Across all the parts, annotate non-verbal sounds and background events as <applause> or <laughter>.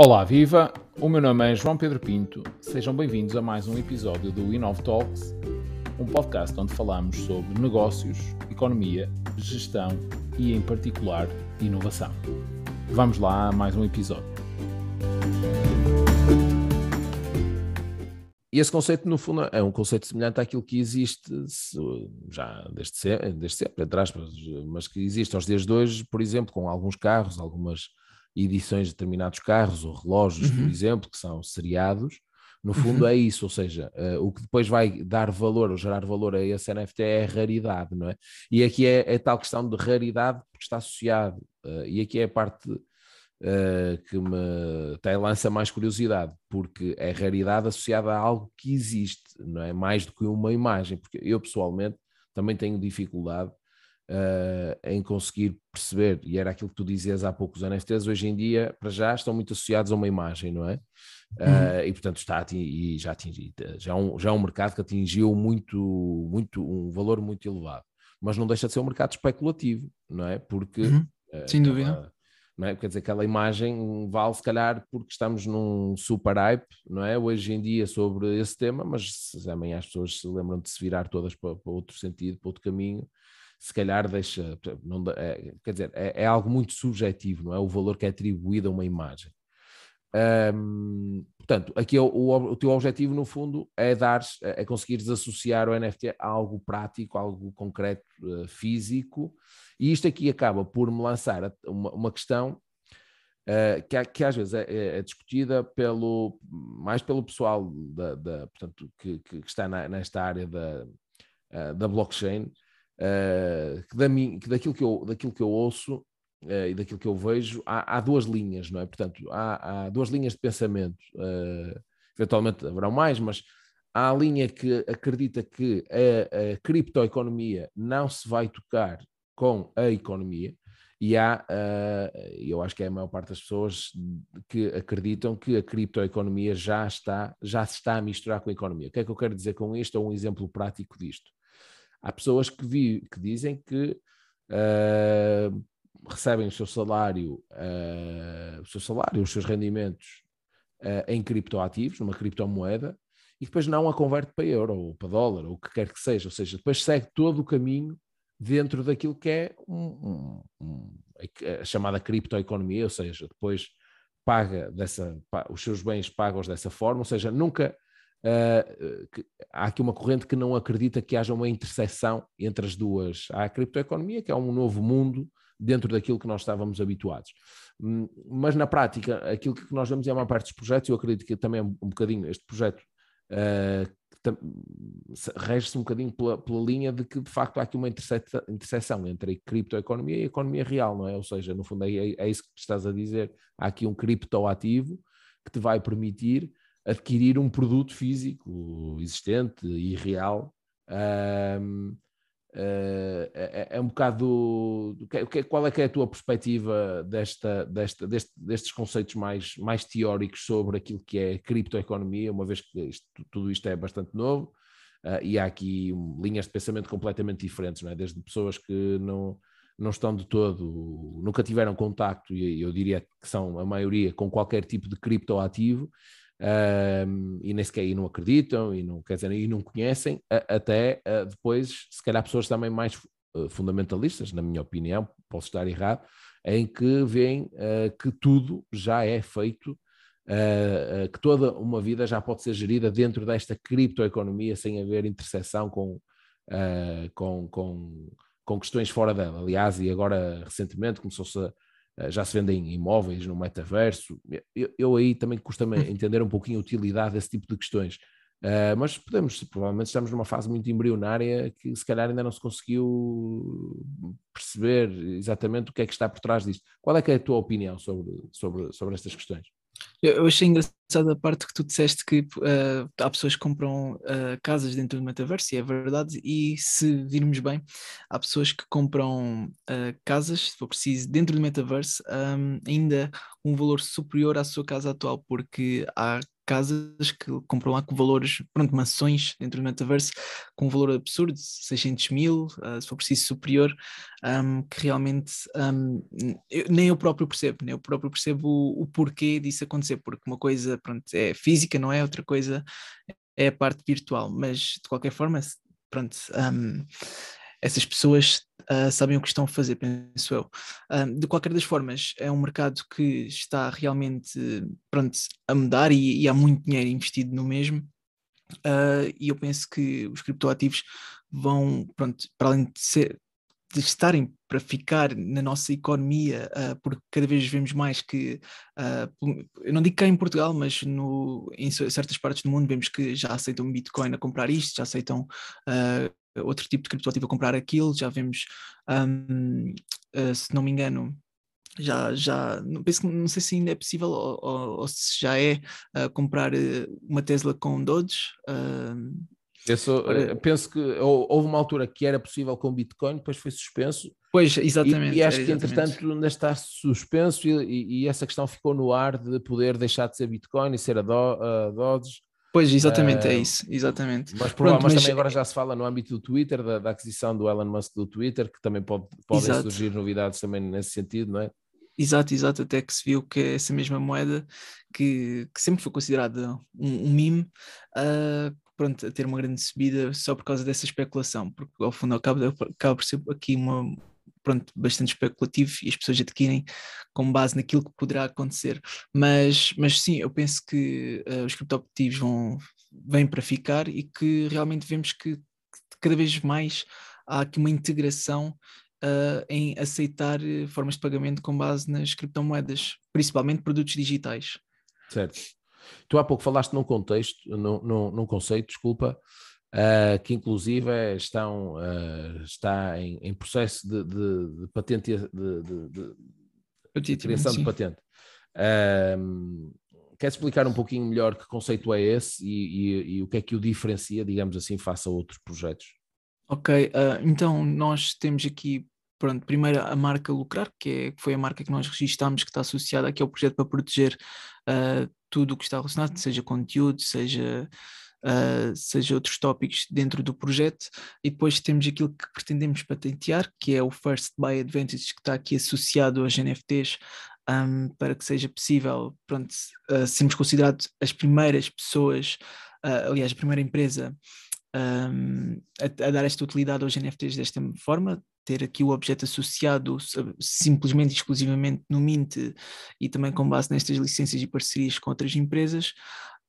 Olá, viva! O meu nome é João Pedro Pinto. Sejam bem-vindos a mais um episódio do Inov Talks, um podcast onde falamos sobre negócios, economia, gestão e, em particular, inovação. Vamos lá a mais um episódio. E esse conceito, no fundo, é um conceito semelhante àquilo que existe já desde sempre, desde sempre entre aspas, mas que existe aos dias de hoje, por exemplo, com alguns carros, algumas edições de determinados carros ou relógios, uhum. por exemplo, que são seriados. No fundo uhum. é isso, ou seja, uh, o que depois vai dar valor ou gerar valor a esse NFT é a raridade, não é? E aqui é, é tal questão de raridade porque está associado, uh, e aqui é a parte uh, que me até lança mais curiosidade, porque é raridade associada a algo que existe, não é? Mais do que uma imagem, porque eu pessoalmente também tenho dificuldade uh, em conseguir perceber, e era aquilo que tu dizias há pouco, os NFTs hoje em dia, para já, estão muito associados a uma imagem, não é? Uh, e portanto está e já atingiu, já é, um, já é um mercado que atingiu muito, muito, um valor muito elevado, mas não deixa de ser um mercado especulativo, não é? Porque uhum. uh, sem dúvida. Não é? Quer dizer, aquela imagem vale se calhar porque estamos num super hype, não é? Hoje em dia sobre esse tema, mas amanhã as pessoas se lembram de se virar todas para, para outro sentido, para outro caminho, se calhar deixa, não, é, quer dizer, é, é, algo muito subjetivo, não é? O valor que é atribuído a uma imagem. Um, portanto, aqui é o, o, o, teu objetivo, no fundo, é dar, é conseguires associar o NFT a algo prático, algo concreto, uh, físico, e isto aqui acaba por me lançar uma, uma questão Uh, que, que, às vezes é, é, é, discutida pelo, mais pelo pessoal da, da portanto, que, que, está na, nesta área da, uh, da blockchain, uh, que, da mim, que daquilo, que eu, daquilo que eu ouço uh, e daquilo que eu vejo, há, há, duas linhas, não é? Portanto, há, há duas linhas de pensamento. Uh, eventualmente haverão mais, mas há a linha que acredita que a, a criptoeconomia não se vai tocar com a economia, e há, uh, eu acho que é a maior parte das pessoas que acreditam que a criptoeconomia já está, já se está a misturar com a economia. O que é que eu quero dizer com isto? É um exemplo prático disto. Há pessoas que, vi, que dizem que uh, recebem o seu salário, uh, o seu salário, os seus rendimentos uh, em criptoativos, numa criptomoeda, e depois não a converte para euro ou para dólar, ou o que quer que seja, ou seja, depois segue todo o caminho dentro daquilo que é um, um, um, a chamada criptoeconomia, ou seja, depois paga dessa, os seus bens pagos dessa forma, ou seja, nunca Uh, há aqui uma corrente que não acredita que haja uma interseção entre as duas. Há a criptoeconomia, que é um novo mundo dentro daquilo que nós estávamos habituados. Hum, mas na prática, aquilo que nós vemos é uma parte dos projetos, eu acredito que também um bocadinho este projeto uh, rege-se um bocadinho pela, pela, linha de que de facto há aqui uma interseção entre a criptoeconomia e a economia real, não é? Ou seja, no fundo é, é, é isso que estás a dizer, há aqui um criptoativo que te vai permitir adquirir um produto físico existente e real. Um, Uh, é, é, um bocado que, qual é que é a tua perspectiva desta, desta, deste, destes conceitos mais, mais teóricos sobre aquilo que é criptoeconomia, uma vez que isto, tudo isto é bastante novo uh, e há aqui linhas de pensamento completamente diferentes, é? desde pessoas que não, não estão de todo, nunca tiveram contacto, e eu diria que são a maioria, com qualquer tipo de criptoativo, um, e nem sequer e não acreditam e não, quer dizer, e não conhecem, até depois, se calhar, pessoas também mais uh, fundamentalistas, na minha opinião, posso estar errado, em que veem uh, que tudo já é feito, uh, que toda uma vida já pode ser gerida dentro desta criptoeconomia sem haver interseção com, com, com, com questões fora dela. Aliás, e agora recentemente começou-se a eh, já se vendem imóveis no metaverso. Eu, eu aí também custa-me <laughs> entender um pouquinho a utilidade desse tipo de questões. Uh, mas podemos, provavelmente estamos numa fase muito embrionária que se calhar ainda não se conseguiu perceber exatamente o que é que está por trás disto. Qual é é a tua opinião sobre, sobre, sobre estas questões? Eu achei engraçada a parte que tu disseste que uh, há pessoas que compram uh, casas dentro do metaverso, e é verdade, e se virmos bem, há pessoas que compram uh, casas, se for preciso, dentro do metaverso, um, ainda um valor superior à sua casa atual, porque há casas que compram lá com valores, pronto, mansões dentro do metaverso com um valor absurdo, 600 mil, uh, se for preciso superior, um, que realmente um, eu, nem eu próprio percebo, nem eu próprio percebo o, o, porquê disso acontecer, porque uma coisa, pronto, é física, não é? Outra coisa é a parte virtual, mas de qualquer forma, pronto, um, essas pessoas uh, sabem o que estão a fazer, penso eu. Uh, de qualquer das formas, é um mercado que está realmente pronto, a mudar e, e há muito dinheiro investido no mesmo. Uh, e eu penso que os criptoativos vão, pronto, para além de, ser, de estarem para ficar na nossa economia, uh, porque cada vez vemos mais que, uh, eu não digo cá em Portugal, mas no, em certas partes do mundo vemos que já aceitam Bitcoin a comprar isto, já aceitam outro tipo de criptoativo a comprar aquilo, já vemos, um, uh, se não me engano, já, já não, penso, não sei se ainda é possível ou, ou, ou se já é uh, comprar uh, uma Tesla com Doge. Penso, para... penso que houve uma altura que era possível com Bitcoin, depois foi suspenso. Pois, exatamente. E, e acho que entretanto ainda está suspenso e, e, e, essa questão ficou no ar de poder deixar de ser Bitcoin e ser a, Do, a Doge. Pois, exatamente, uh, é isso, exatamente. Mas, Pronto, mas, mas, também agora já se fala no âmbito do Twitter, da, da aquisição do Elon Musk do Twitter, que também pode, podem exato. surgir novidades também nesse sentido, não é? Exato, exato, até que se viu que essa mesma moeda, que, que sempre foi considerada um, um meme, uh, pronto, a ter uma grande subida só por causa dessa especulação, porque ao fundo acaba, acaba por ser aqui uma, pronto, bastante especulativo e as pessoas adquirem com base naquilo que poderá acontecer. Mas, mas sim, eu penso que uh, os criptoativos vão vêm para ficar e que realmente vemos que cada vez mais há aqui uma integração uh, em aceitar eh, formas de pagamento com base nas criptomoedas, principalmente produtos digitais. Certo. Tu há pouco falaste num contexto, num, num, num conceito, desculpa, uh, que inclusive estão, uh, está em, em processo de, de, de patente, de, de, de criação sim. de patente. Uh, Queres explicar um pouquinho melhor que conceito é esse e, e, e, o que é que o diferencia, digamos assim, face a outros projetos? Ok, então nós temos aqui pronto, primeiro a marca Lucrar, que, é, que foi a marca que nós registámos, que está associada aqui ao projeto para proteger uh, tudo o que está relacionado, seja conteúdo, seja uh, seja outros tópicos dentro do projeto, e depois temos aquilo que pretendemos patentear, que é o First Buy Advantage, que está aqui associado aos NFTs, um, para que seja possível pronto, uh, sermos considerados as primeiras pessoas, uh, aliás, a primeira empresa um, a, a, dar esta utilidade aos NFTs desta forma, ter aqui o objeto associado simplesmente e exclusivamente no Mint e também com base nestas licenças e parcerias com outras empresas.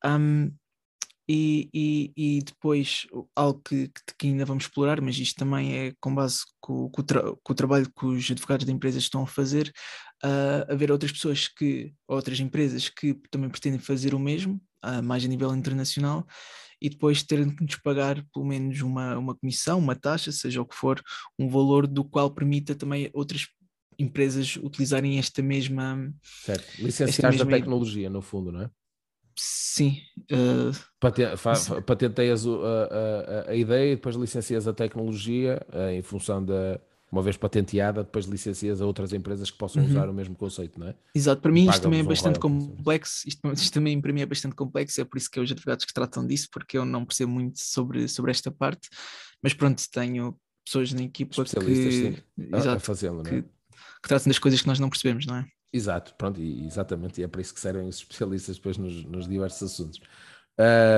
Um, e, e, e, depois algo que, que, ainda vamos explorar, mas isto também é com base com, com, o, tra com o, trabalho que os advogados da empresa estão a fazer, uh, haver outras pessoas que, outras empresas que também pretendem fazer o mesmo, uh, mais a nível internacional, e depois terem que nos pagar pelo menos uma, uma comissão, uma taxa, seja o que for, um valor do qual permita também outras empresas utilizarem esta mesma. Certo, licenciados da tecnologia, no fundo, não é? Sim. Uh, patenteias a, a, a, ideia e depois licencias a tecnologia uh, em função da. Uma vez patenteada, depois licencias a outras empresas que possam uhum. usar o mesmo conceito, não é? Exato, para mim isto também é bastante complexo, isto, isto, também para mim é bastante complexo, é por isso que é os advogados que tratam disso, porque eu não percebo muito sobre, sobre esta parte, mas pronto, tenho pessoas na equipa que, exato, a fazê-lo, que, é? que tratam das coisas que nós não percebemos, não é? Exato, pronto, e, exatamente, e é para isso que servem os <laughs> especialistas depois nos, nos diversos assuntos.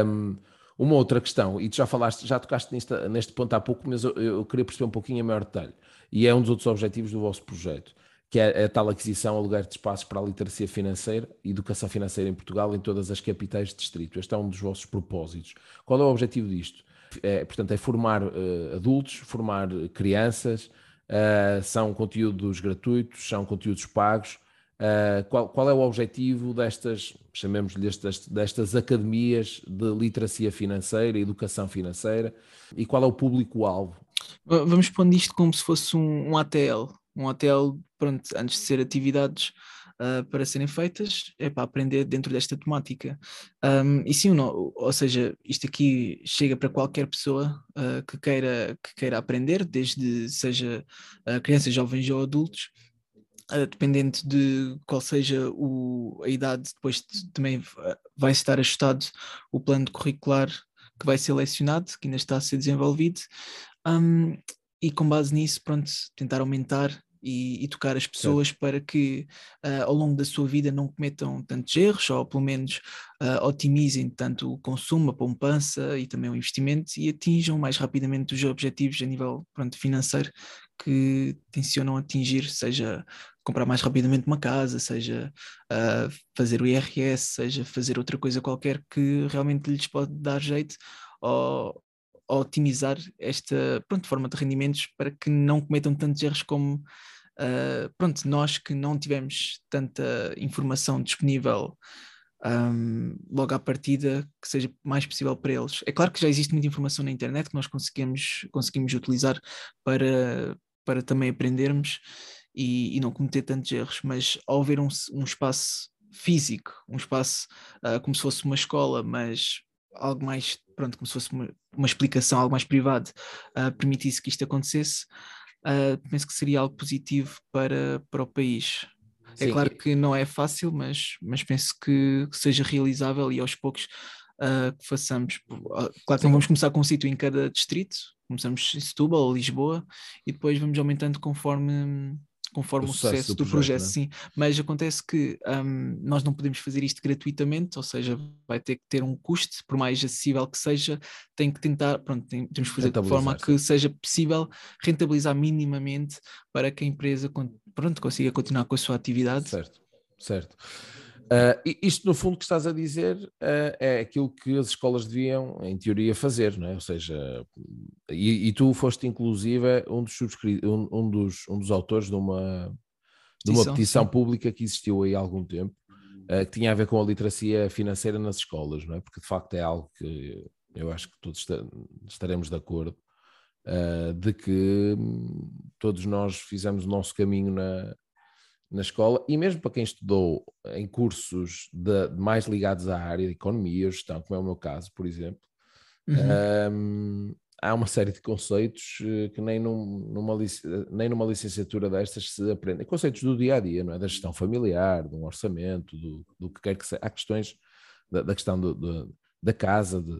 Um, uma outra questão, e tu já falaste, já tocaste neste, neste ponto há pouco, mas eu, eu, queria perceber um pouquinho em maior detalhe, e é um dos outros objetivos do vosso projeto, que é a tal aquisição, aluguer de espaços para a literacia financeira e educação financeira em Portugal em todas as capitais de distrito. Este é um dos vossos propósitos. Qual é o objetivo disto? É, portanto, é formar uh, adultos, formar crianças, uh, são conteúdos gratuitos, são conteúdos pagos, Uh, qual, qual, é o objetivo destas, chamemos-lhe destas, destas academias de literacia financeira, educação financeira, e qual é o público-alvo? Vamos pondo isto como se fosse um, um ATL. Um ATL, pronto, antes de ser atividades uh, para serem feitas, é para aprender dentro desta temática. Um, e sim não, ou seja, isto aqui chega para qualquer pessoa uh, que, queira, que queira aprender, desde seja crianças, jovens ou adultos, dependente de qual seja o, a idade, depois também vai estar ajustado o plano curricular que vai ser lecionado, que ainda está a ser desenvolvido, um, e com base nisso, pronto, tentar aumentar e, e tocar as pessoas certo. para que uh, ao longo da sua vida não cometam tantos erros, ou pelo menos uh, otimizem tanto o consumo, a poupança e também o investimento e atinjam mais rapidamente os objetivos a nível pronto, financeiro que tencionam atingir, seja comprar mais rapidamente uma casa, seja uh, fazer o IRS, seja fazer outra coisa qualquer que realmente lhes pode dar jeito ou, otimizar esta pronto, forma de rendimentos para que não cometam tantos erros como uh, pronto, nós que não tivemos tanta informação disponível um, logo à partida que seja mais possível para eles. É claro que já existe muita informação na internet que nós conseguimos, conseguimos utilizar para, para também aprendermos e, e não cometer tantos erros, mas ao haver um, um espaço físico, um espaço uh, como se fosse uma escola, mas algo mais, pronto, como se fosse uma, uma explicação, algo mais privado, uh, permitisse que isto acontecesse, uh, penso que seria algo positivo para, para o país. É Sim. É claro que não é fácil, mas, mas penso que seja realizável e aos poucos uh, que façamos. Claro que não vamos começar com um sítio em cada distrito, começamos em Setúbal ou Lisboa e depois vamos aumentando conforme conforme o, o sucesso, sucesso, do, do projeto, projeto é? sim. Mas acontece que um, nós não podemos fazer isto gratuitamente, ou seja, vai ter que ter um custo, por mais acessível que seja, tem que tentar, pronto, tem, temos que fazer de forma que seja possível rentabilizar minimamente para que a empresa pronto, consiga continuar com a sua atividade. Certo, certo. Uh, isto, no fundo, que estás a dizer uh, é aquilo que as escolas deviam, em teoria, fazer, não é? Ou seja, e, e tu foste, inclusive, um dos, um, um, dos, um dos autores de uma, de uma petição sim. pública que existiu aí há algum tempo, uh, que tinha a ver com a literacia financeira nas escolas, não é? Porque, de facto, é algo que eu acho que todos estaremos de acordo, de que todos nós fizemos o nosso caminho na na escola e mesmo para quem estudou em cursos de, mais ligados à área de economia ou gestão, como é o meu caso, por exemplo, uhum. um, há uma série de conceitos eh, que nem, num, numa, nem numa licenciatura destas se aprendem. Conceitos do dia a dia, não é? Da gestão familiar, de um orçamento, do, do que quer que seja. Há questões da, da questão do, do, da casa, de,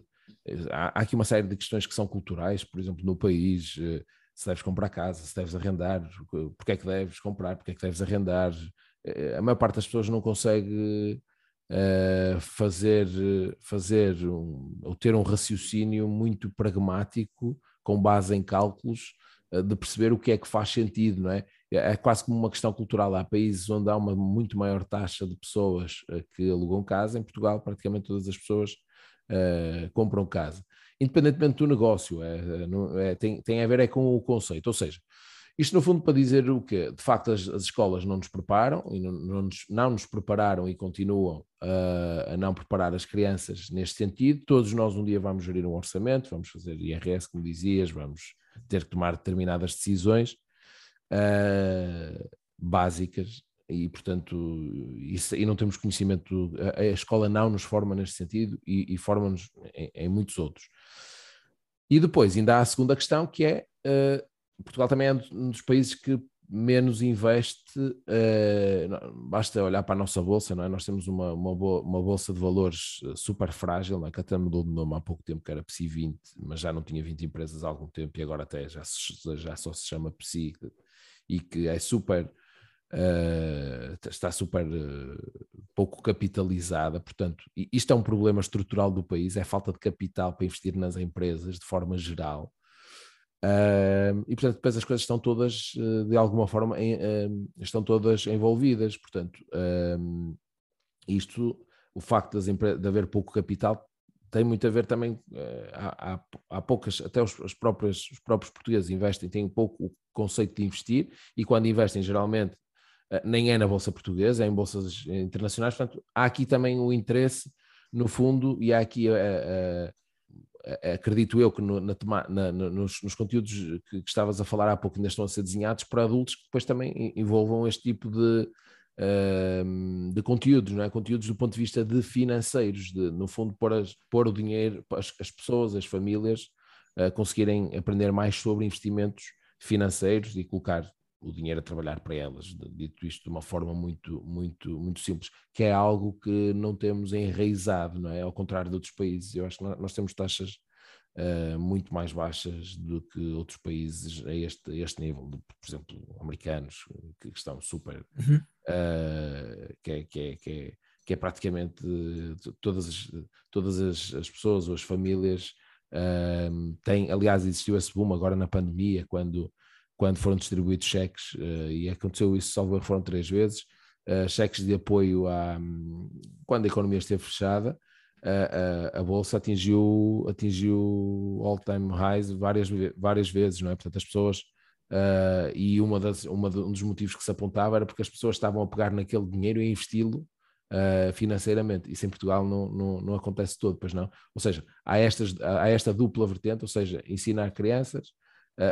há, há, aqui uma série de questões que são culturais, por exemplo, no país. Uh, se deves comprar casa, se deves arrendar, porque é que deves comprar, porque é que deves arrendar. Eh, a maior parte das pessoas não consegue uh, fazer, fazer um, ou ter um raciocínio muito pragmático, com base em cálculos, uh, de perceber o que é que faz sentido, não é? É quase como uma questão cultural. Há países onde há uma muito maior taxa de pessoas uh, que alugam casa. Em Portugal, praticamente todas as pessoas compram casa independentemente do negócio, é, é, é, tem, tem a ver é com o conceito. Ou seja, isto no fundo para dizer o que de facto as, as, escolas não nos preparam e não, não, nos, não nos prepararam e continuam a não preparar as crianças neste sentido. Todos nós um dia vamos gerir um orçamento, vamos fazer IRS, como dizias, vamos ter que tomar determinadas decisões uh, básicas e portanto isso, e não temos conhecimento, a, a, escola não nos forma neste sentido e, e forma-nos em, em muitos outros. E depois ainda há a segunda questão que é uh, Portugal também é um dos países que menos investe, uh, basta olhar para a nossa bolsa, não é? Nós temos uma, uma, uma bolsa de valores eh, super frágil, não é? que até mudou de nome há pouco tempo, que era PSI 20, mas já não tinha 20 empresas há algum tempo e agora até já, já só se chama PSI e que é super Uh, está super uh, pouco capitalizada, portanto, isto é um problema estrutural do país, é falta de capital para investir nas empresas de forma geral. Uh, e portanto, depois as coisas estão todas de alguma forma em, estão todas envolvidas. Portanto, isto, o facto de haver pouco capital tem muito a ver também. há, há, há, poucas, até os, os, próprios, os próprios portugueses investem, têm pouco o conceito de investir, e quando investem, geralmente eh, nem é na Bolsa Portuguesa, é em bolsas internacionais. Portanto, há aqui também o interesse, no fundo, e há aqui, uh, uh, acredito eu, que no, na, na, nos, nos, conteúdos que, que, estavas a falar há pouco ainda estão a ser desenhados para adultos que depois também envolvam este tipo de, uh, de conteúdos, não é? conteúdos do ponto de vista de financeiros, de, no fundo, pôr, as, pôr o dinheiro, as, as pessoas, as famílias, conseguirem aprender mais sobre investimentos financeiros e colocar o dinheiro a trabalhar para elas, dito isto de uma forma muito, muito, muito simples, que é algo que não temos enraizado, não é? Ao contrário de outros países, eu acho que nós temos taxas uh, muito mais baixas do que outros países a este, a este nível, de, por exemplo, americanos, que estão super, uhum. uh, que, é, que, é, que, é, que é praticamente todas, as, todas as, as pessoas ou as famílias uh, têm, aliás, existiu esse boom agora na pandemia, quando, quando foram distribuídos cheques, e aconteceu isso, salvo foram três vezes, cheques de apoio a, quando a economia esteve fechada, a, a, a, bolsa atingiu, atingiu all-time highs várias, várias vezes, não é? Portanto, as pessoas, uh, e uma das, uma de, um dos motivos que se apontava era porque as pessoas estavam a pegar naquele dinheiro e investi-lo uh, financeiramente. Isso em Portugal não, não, não acontece todo, pois não? Ou seja, há, estas, há esta dupla vertente, ou seja, ensinar crianças a,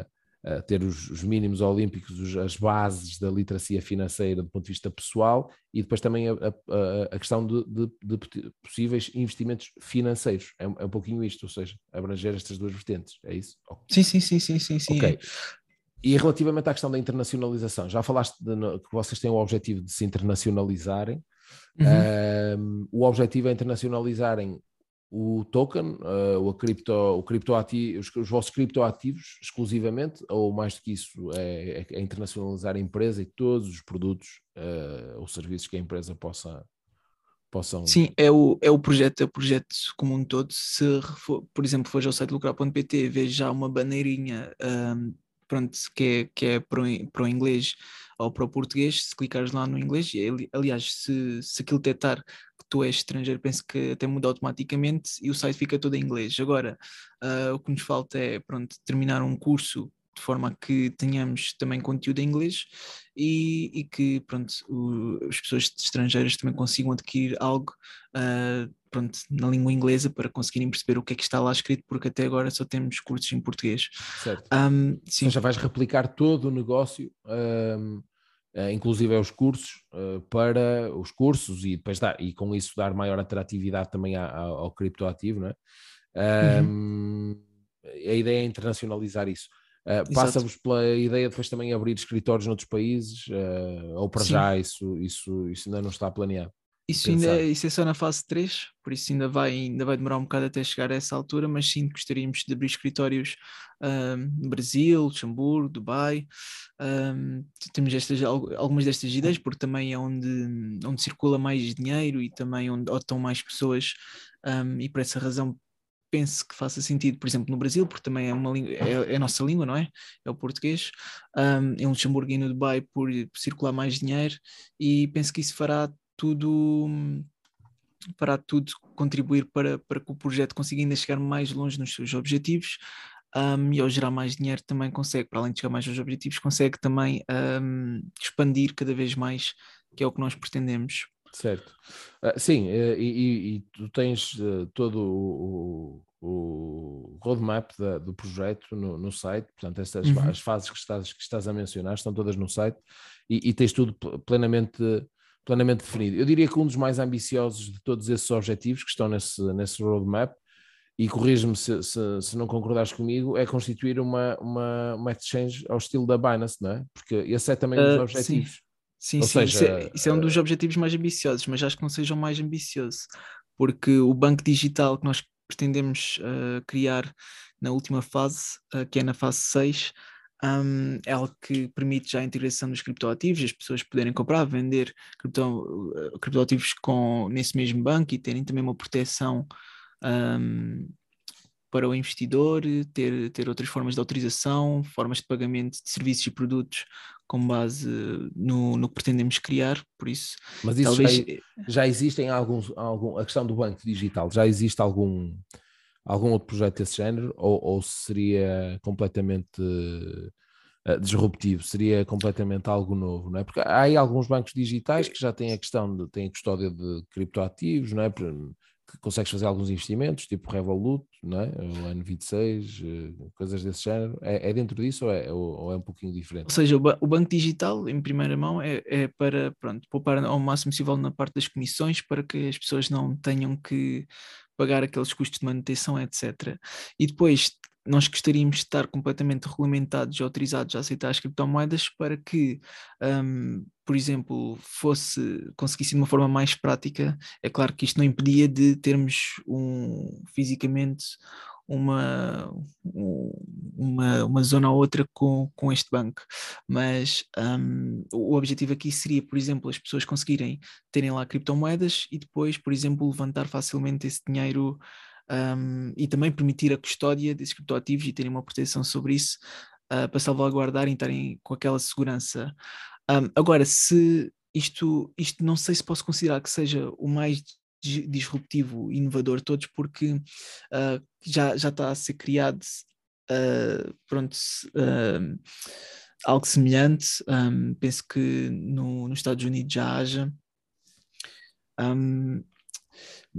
a uh, ter os, os, mínimos olímpicos, os, as bases da literacia financeira do ponto de vista pessoal e depois também a, a, a questão de, de, de, possíveis investimentos financeiros. É, é, um pouquinho isto, ou seja, abranger estas duas vertentes, é isso? Sim, sim, sim, sim, sim, sim. Ok. E relativamente à questão da internacionalização, já falaste de, que vocês têm o objetivo de se internacionalizarem. Uhum. Um, o objetivo é internacionalizarem o token, uh, o, cripto, o criptoativo, os, os, vossos criptoativos exclusivamente, ou mais do que isso, é, é, é internacionalizar a empresa e todos os produtos uh, ou serviços que a empresa possa possam. Sim, é o, é o projeto, é o projeto como um todo. Se, por exemplo, for ao site lucrar.pt, veja já uma bandeirinha um, pronto, que é, que é para, o, para o inglês ou para o português, se clicares lá no inglês, aliás, se, se aquilo detectar que tu és estrangeiro, penso que até muda automaticamente e o site fica todo em inglês. Agora, uh, o que nos falta é, pronto, terminar um curso de forma que tenhamos também conteúdo em inglês e, e que pronto, o, as pessoas estrangeiras também consigam adquirir algo uh, pronto, na língua inglesa para conseguirem perceber o que é que está lá escrito, porque até agora só temos cursos em português. Certo. Um, sim. já vais replicar todo o negócio um, uh, inclusive os cursos, uh, para os cursos e depois dar, e com isso dar maior atratividade também ao, ao criptoativo, não é? Uhum. a ideia é internacionalizar isso. Uh, Passa-vos pela ideia de depois também abrir escritórios noutros países, ou para Sim. já isso, isso, isso ainda não está planeado? Isso, ainda, isso é só na fase 3, por isso ainda vai, ainda vai demorar um bocado até chegar a essa altura, mas sim gostaríamos de abrir escritórios um, no Brasil, Luxemburgo, Dubai. Um, temos estas, algumas destas ideias, porque também é onde, onde circula mais dinheiro e também onde estão mais pessoas, um, e por essa razão penso que faça sentido, por exemplo, no Brasil, porque também é, uma língua, é, é a nossa língua, não é? É o português. Um, em Luxemburgo e no Dubai, por circular mais dinheiro, e penso que isso fará tudo para tudo contribuir para, para que o projeto consiga ainda chegar mais longe nos seus objetivos um, e ao gerar mais dinheiro também consegue, para além de chegar mais aos objetivos, consegue também um, expandir cada vez mais, que é o que nós pretendemos. Certo. Uh, sim, uh, e, e, e, tu tens uh, todo o, o roadmap da, do projeto no, no, site, portanto, estas uhum. as fases que estás, que estás a mencionar estão todas no site e, e tens tudo plenamente plenamente definido. Eu diria que um dos mais ambiciosos de todos esses objetivos que estão nesse, nesse roadmap, e corrijo-me se, se, se, não concordares comigo, é constituir uma, uma, uma exchange ao estilo da Binance, não é? Porque esse é também um dos uh, objetivos. Sim, sim, sim. Seja, isso, é, isso, é, um dos uh, objetivos mais ambiciosos, mas acho que não seja o mais ambicioso, porque o banco digital que nós pretendemos uh, criar na última fase, uh, que é na fase 6, um, é algo que permite já a integração dos criptoativos, as pessoas poderem comprar, vender cripto, uh, criptoativos com, nesse mesmo banco e terem também uma proteção um, para o investidor, ter, ter outras formas de autorização, formas de pagamento de serviços e produtos com base no, no que pretendemos criar, por isso... Mas isso talvez... já, já existem alguns, algum, a questão do banco digital, já existe algum algum outro projeto desse género ou, ou seria completamente uh, disruptivo? Seria completamente algo novo, não é? Porque há aí alguns bancos digitais que já têm a questão de têm custódia de criptoativos, não é? Que consegues fazer alguns investimentos, tipo Revolut, não é? O N26, uh, coisas desse género. É, é dentro disso ou é, ou, é um pouquinho diferente? Ou seja, o banco digital, em primeira mão, é, é para pronto, poupar ao máximo possível na parte das comissões para que as pessoas não tenham que pagar aqueles custos de manutenção, etc. E depois nós gostaríamos de estar completamente regulamentados e autorizados a aceitar as criptomoedas para que, um, por exemplo, fosse conseguisse de uma forma mais prática. É claro que isto não impedia de termos um, fisicamente uma, uma, uma zona ou outra com, com este banco, mas um, o objetivo aqui seria, por exemplo, as pessoas conseguirem terem lá criptomoedas e depois, por exemplo, levantar facilmente esse dinheiro um, e também permitir a custódia desses criptoativos e terem uma proteção sobre isso uh, para salvaguardar e estarem com aquela segurança. Um, agora, se isto, isto não sei se posso considerar que seja o mais disruptivo inovador todos, porque uh, já, já está a ser criado uh, pronto, uh, algo semelhante. Um, penso que no, nos Estados Unidos já haja. Um,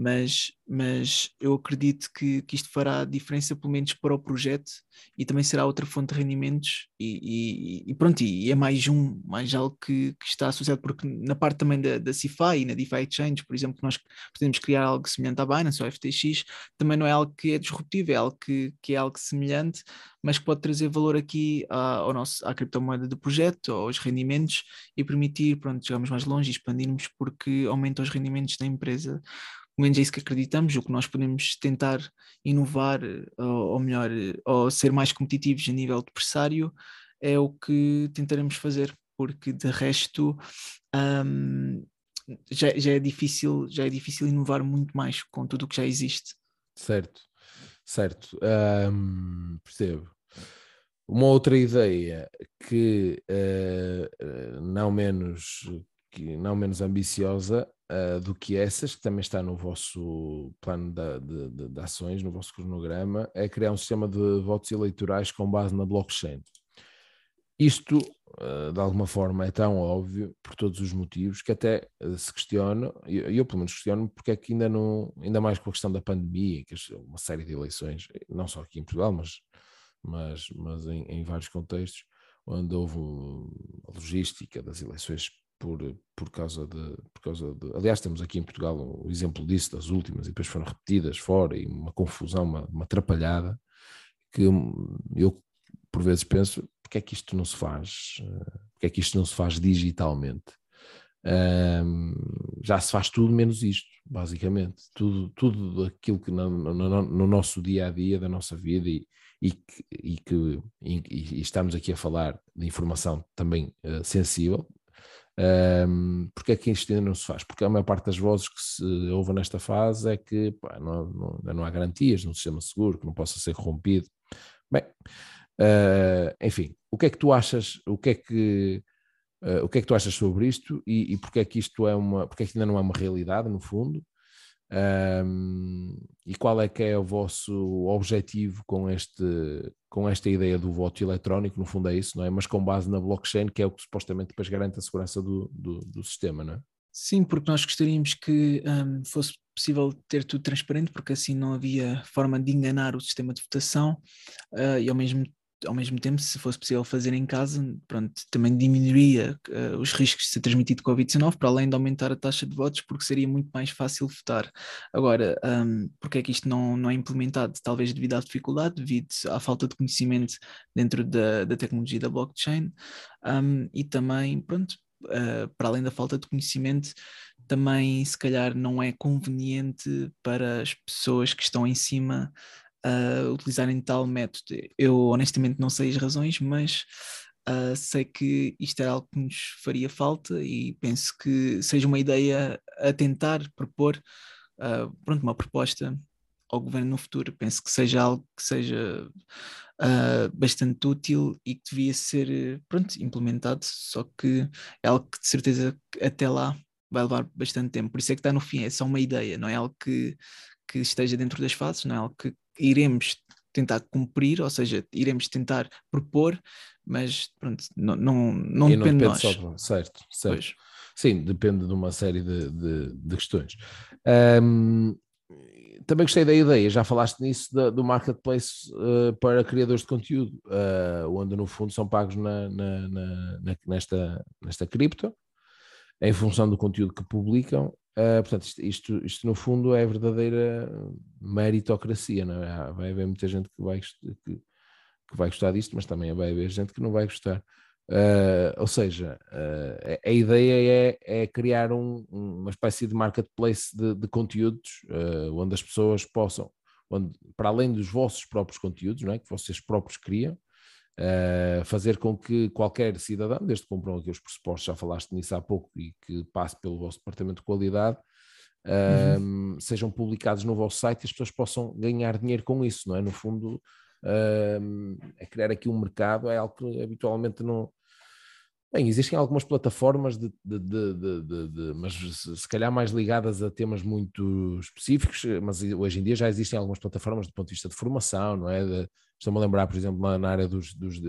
mas, mas eu acredito que, que isto fará diferença, pelo menos para o projeto, e também será outra fonte de rendimentos, e, e, e pronto, e é mais um, mais algo que, que, está associado, porque na parte também da, da CeFi e na DeFi Exchange, por exemplo, nós podemos criar algo semelhante à Binance ou FTX, também não é algo que é disruptivo, é algo que, que é algo semelhante, mas que pode trazer valor aqui à, ao nosso, à criptomoeda do projeto, aos rendimentos, e permitir, pronto, chegarmos mais longe e expandirmos, porque aumenta os rendimentos da empresa pelo menos é isso que acreditamos, o que nós podemos tentar inovar, ou, ou melhor, ou ser mais competitivos a nível de pressário, é o que tentaremos fazer, porque de resto um, já, já, é difícil, já é difícil inovar muito mais com tudo o que já existe. Certo, certo, um, percebo. Uma outra ideia que uh, não menos que não menos ambiciosa uh, do que essas, que também está no vosso plano de, de, de, de, ações, no vosso cronograma, é criar um sistema de votos eleitorais com base na blockchain. Isto, uh, de alguma forma, é tão óbvio, por todos os motivos, que até uh, se questiona, eu, eu, pelo menos questiono, porque é que ainda não, ainda mais com a questão da pandemia, que uma série de eleições, não só aqui em Portugal, mas, mas, mas em, em vários contextos, onde houve a logística das eleições por, por, causa de, por causa de. Aliás, temos aqui em Portugal o exemplo disso, das últimas, e depois foram repetidas fora, e uma confusão, uma, uma atrapalhada, que eu, por vezes, penso: porque é que isto não se faz? Porque é que isto não se faz digitalmente? Um, já se faz tudo menos isto, basicamente. Tudo, tudo aquilo que no, no, no nosso dia a dia, da nossa vida, e, e que, e, que e, e estamos aqui a falar de informação também uh, sensível, um, porque é que isto ainda não se faz? Porque a maior parte das vozes que se ouvem nesta fase é que pá, não, não, não, há garantias num sistema seguro, que não possa ser corrompido. Bem, uh, enfim, o que é que tu achas? O que é que, uh, o que é que tu achas sobre isto e, e porque é que isto é uma, porque é que ainda não é uma realidade no fundo? Um, e qual é que é o vosso objetivo com, este, com esta ideia do voto eletrónico? No fundo é isso, não é? Mas com base na blockchain, que é o que supostamente depois garante a segurança do, do, do sistema, não é? Sim, porque nós gostaríamos que um, fosse possível ter tudo transparente, porque assim não havia forma de enganar o sistema de votação uh, e ao mesmo ao mesmo tempo, se fosse possível fazer em casa, pronto, também diminuiria uh, os riscos de ser transmitido Covid-19, para além de aumentar a taxa de votos, porque seria muito mais fácil votar. Agora, um, porque é que isto não, não é implementado? Talvez devido à dificuldade, devido à falta de conhecimento dentro da, da tecnologia da blockchain, um, e também, pronto, uh, para além da falta de conhecimento, também se calhar não é conveniente para as pessoas que estão em cima utilizarem tal método. Eu honestamente não sei as razões, mas uh, sei que isto é algo que nos faria falta e penso que seja uma ideia a tentar propor, uh, pronto, uma proposta ao governo no futuro. Penso que seja algo que seja uh, bastante útil e que devia ser pronto, implementado, só que é algo que de certeza até lá vai levar bastante tempo. Por isso é que está no fim, é só uma ideia, não é algo que, que esteja dentro das fases, não é algo que iremos tentar cumprir, ou seja, iremos tentar propor, mas pronto, não, não, não depende, não depende de nós. Só, certo, certo. Pois. Sim, depende de uma série de, de, de questões. Um, também gostei da ideia, já falaste nisso, da, do marketplace uh, para criadores de conteúdo, uh, onde no fundo são pagos na, na, na, nesta, nesta cripto, em função do conteúdo que publicam Uh, portanto, isto, isto, isto, no fundo é verdadeira meritocracia, não é? Vai haver muita gente que vai, que, que vai gostar disto, mas também vai haver gente que não vai gostar. Uh, ou seja, uh, a, ideia é, é criar um, uma espécie de marketplace de, de conteúdos onde as pessoas possam, onde, para além dos vossos próprios conteúdos, não é, que vocês próprios criam, fazer com que qualquer cidadão, desde que compram aqui os pressupostos, já falaste nisso há pouco, e que passe pelo vosso departamento de qualidade, uhum. sejam publicados no vosso site e as pessoas possam ganhar dinheiro com isso, não é? No fundo, é criar aqui um mercado, é algo que habitualmente não, Bem, existem algumas plataformas, de, de, de, de, mas se calhar mais ligadas a temas muito específicos, mas hoje em dia já existem algumas plataformas do ponto de vista de formação, não é? Estou-me a lembrar, por exemplo, na área dos, dos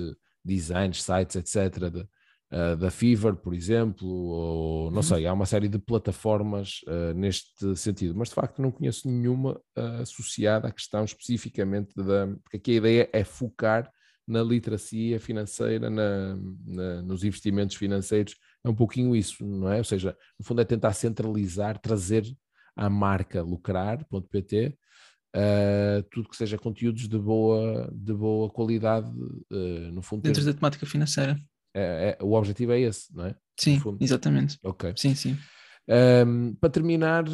designs, sites, etc., uh, da Fever, por exemplo, ou não uhum. sei, há uma série de plataformas uh, neste sentido, mas de facto não conheço nenhuma uh, associada à questão especificamente da. Porque aqui a ideia é focar na literacia financeira, na, na, nos investimentos financeiros, é um pouquinho isso, não é? Ou seja, no fundo é tentar centralizar, trazer à marca lucrar.pt uh, tudo que seja conteúdos de boa, de boa qualidade, uh, no fundo. Dentro ter... da temática financeira. É, é, o objetivo é esse, não é? Sim, exatamente. Ok. Sim, sim. Um, para terminar,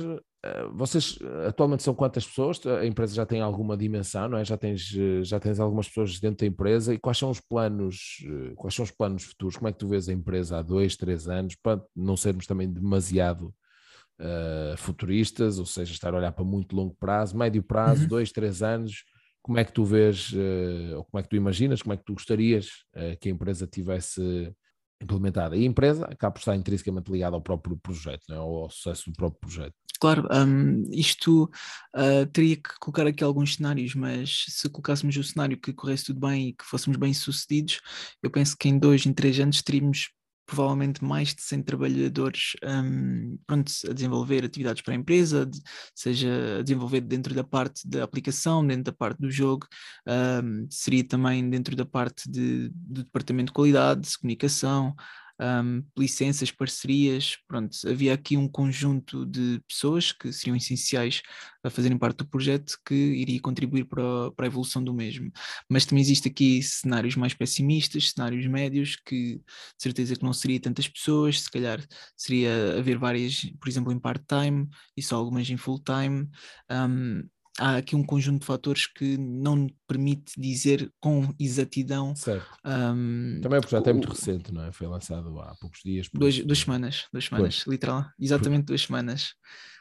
eh, vocês atualmente são quantas pessoas? A empresa já tem alguma dimensão, não é? Já tens, já tens algumas pessoas dentro da empresa e quais são os planos, quais são os planos futuros? Como é que tu vês a empresa há dois, três anos, para não sermos também demasiado uh, futuristas, ou seja, estar a olhar para muito longo prazo, médio prazo, uhum. dois, três anos, como é que tu vês, uh, ou como é que tu imaginas, como é que tu gostarias uh, que a empresa tivesse implementada? E a empresa acaba por estar intrinsecamente ligada ao próprio projeto, não é? ao sucesso do próprio projeto. Claro, um, isto uh, teria que colocar aqui alguns cenários, mas se colocássemos o cenário que corresse tudo bem e que fôssemos bem sucedidos, eu penso que em dois, em três anos teríamos provavelmente mais de 100 trabalhadores um, pronto, a desenvolver atividades para a empresa, de, seja a desenvolver dentro da parte da aplicação, dentro da parte do jogo, um, seria também dentro da parte de, do departamento de qualidade, de comunicação, um, licenças, parcerias, pronto, havia aqui um conjunto de pessoas que seriam essenciais a fazerem parte do projeto que iria contribuir para, para a evolução do mesmo. Mas também existe aqui cenários mais pessimistas, cenários médios, que de certeza que não seria tantas pessoas, se calhar seria haver várias, por exemplo, em part-time e só algumas em full-time. Um, há aqui um conjunto de fatores que não permite dizer com exatidão. Certo. Um, Também projeto o, é muito recente, não é? Foi lançado há poucos dias. Dois, duas semanas, duas semanas, pois. literal, exatamente por... duas semanas.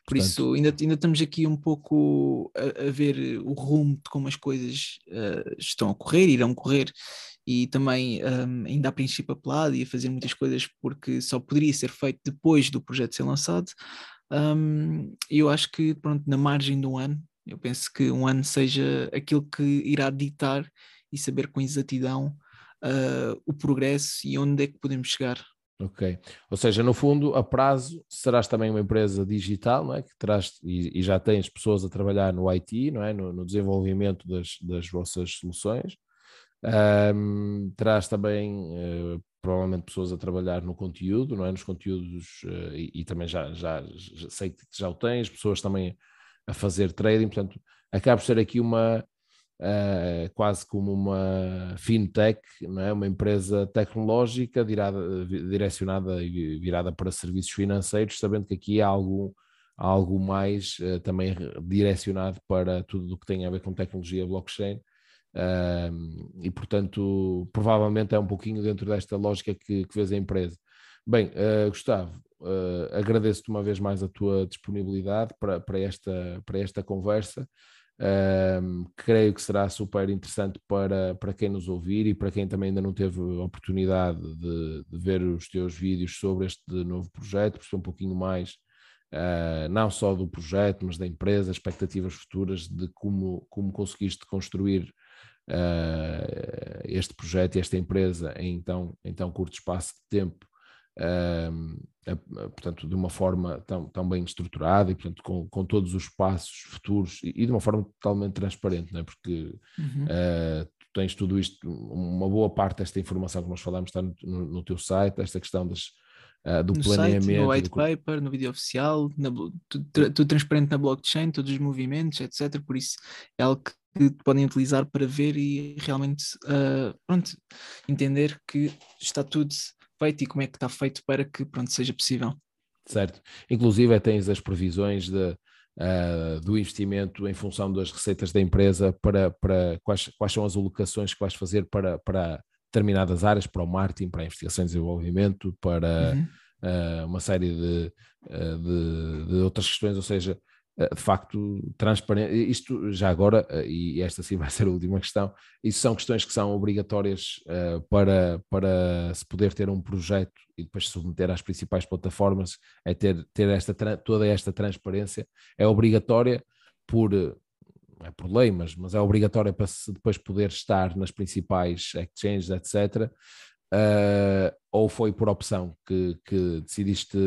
Por Portanto, isso, ainda, ainda estamos aqui um pouco a, a ver o rumo de como as coisas uh, estão a correr, irão correr, e também um, ainda há princípio apelado e a fazer muitas coisas porque só poderia ser feito depois do projeto ser lançado. Um, eu acho que, pronto, na margem do ano, eu penso que um ano seja aquilo que irá ditar e saber com exatidão uh, o progresso e onde é que podemos chegar. Ok. Ou seja, no fundo, a prazo serás também uma empresa digital, não é? Que terás, e, e já tens pessoas a trabalhar no IT, não é? No, no desenvolvimento das, das vossas soluções. Um, terás também uh, provavelmente pessoas a trabalhar no conteúdo, não é? Nos conteúdos, uh, e, e, também já, já, já, sei que já o tens, pessoas também a fazer trading, portanto, acaba por ser aqui uma uh, quase como uma fintech, não é? uma empresa tecnológica dirada, direcionada e virada para serviços financeiros, sabendo que aqui há algo, há algo mais uh, também direcionado para tudo o que tem a ver com tecnologia blockchain. Uh, e portanto, provavelmente é um pouquinho dentro desta lógica que, que vês a empresa. Bem, uh, Gustavo, uh, agradeço-te uma vez mais a tua disponibilidade para, para, esta, para esta conversa. Uh, creio que será super interessante para, para quem nos ouvir e para quem também ainda não teve oportunidade de, de ver os teus vídeos sobre este novo projeto, perceber um pouquinho mais, uh, não só do projeto, mas da empresa, expectativas futuras de como, como conseguiste construir uh, este projeto e esta empresa em tão, em tão curto espaço de tempo portanto, de uma forma tão, tão bem estruturada e, portanto, com, com todos os passos futuros e, e de uma forma totalmente transparente, não é? porque uhum. uh, tu tens tudo isto, uma boa parte desta informação que nós falamos está no, no, no teu site, esta questão das, uh, do no planeamento. Site, no white do... paper, no vídeo oficial, na, tudo, tudo, transparente na blockchain, todos os movimentos, etc. Por isso é algo que, que podem utilizar para ver e realmente uh, pronto, entender que está tudo feito e como é que está feito para que pronto, seja possível. Certo. Inclusive tens as previsões de, uh, do investimento em função das receitas da empresa para, para quais, quais são as alocações que vais fazer para, para determinadas áreas, para o marketing, para a investigação e desenvolvimento, para uhum. uh, uma série de, uh, de, de, outras questões, ou seja, de facto transparente. Isto já agora, eh, e esta sim <laughs> vai ser a última questão, isso são questões que são obrigatórias uh, para, para se poder ter um projeto e depois submeter às principais plataformas, é ter, ter esta, toda esta transparência, é obrigatória por, é por lei, mas, mas é obrigatória para se depois poder estar nas principais exchanges, etc. Uh, ou foi por opção que, que, decidiste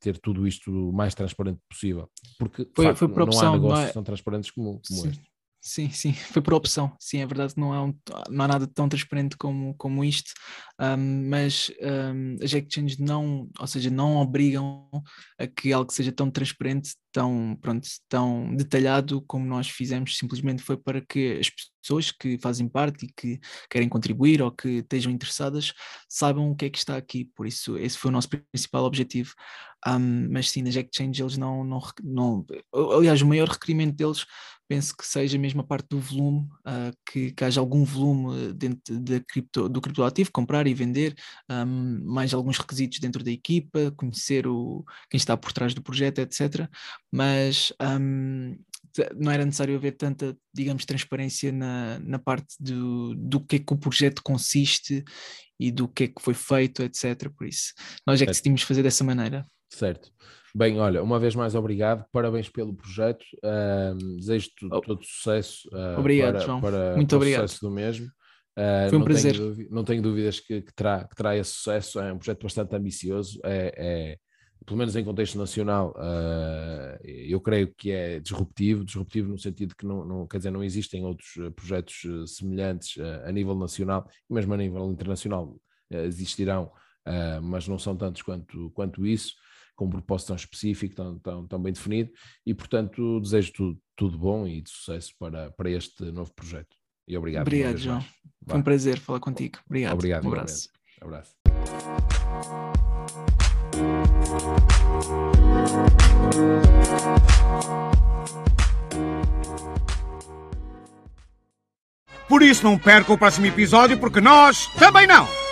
ter tudo isto o mais transparente possível? Porque foi, facto, foi por opção, não há negócios não é... tão transparentes como, como este. Sim, sim, <laughs> foi por opção. Sim, é verdade, não há, um, não há nada tão transparente como, como isto, um, mas um, as exchanges não, ou seja, não obrigam a que algo seja tão transparente, tão, pronto, tão detalhado como nós fizemos, simplesmente foi para que as pessoas que fazem parte e que querem contribuir ou que estejam interessadas saibam o que é que está aqui, por isso esse foi o nosso principal objetivo. Um, mas sim, nas exchanges eles não, não, não, aliás, o maior requerimento deles penso que seja mesmo a parte do volume, uh, que, que, haja algum volume dentro de cripto, do criptoativo, comprar e vender, um, mais alguns requisitos dentro da equipa, conhecer o, quem está por trás do projeto, etc. Mas um, não era necessário haver tanta, digamos, transparência na, na parte do, do que é que o projeto consiste e do que é que foi feito, etc. Por isso, nós é que decidimos fazer dessa maneira. Certo. Bem, olha, uma vez mais obrigado, parabéns pelo projeto, uh, desejo-te oh. todo sucesso uh, obrigado, para, João. para, Muito obrigado. o sucesso do mesmo. Uh, Foi um não prazer. Tenho, não tenho dúvidas que, que, terá, que terá esse sucesso, é um projeto bastante ambicioso, é, é pelo menos em contexto nacional, uh, eu creio que é disruptivo, disruptivo no sentido que não, não quer dizer, não existem outros projetos semelhantes uh, a nível nacional e mesmo a nível internacional existirão, mas não são tantos quanto, quanto isso com um propósito tão específico, tão, tão, tão bem definido, e portanto desejo tudo, tudo bom e de sucesso para, para este novo projeto. E obrigado. Obrigado, João. Foi um prazer falar contigo. Obrigado. Obrigado. Um abraço. abraço. Por isso não perca o próximo episódio, porque nós também não!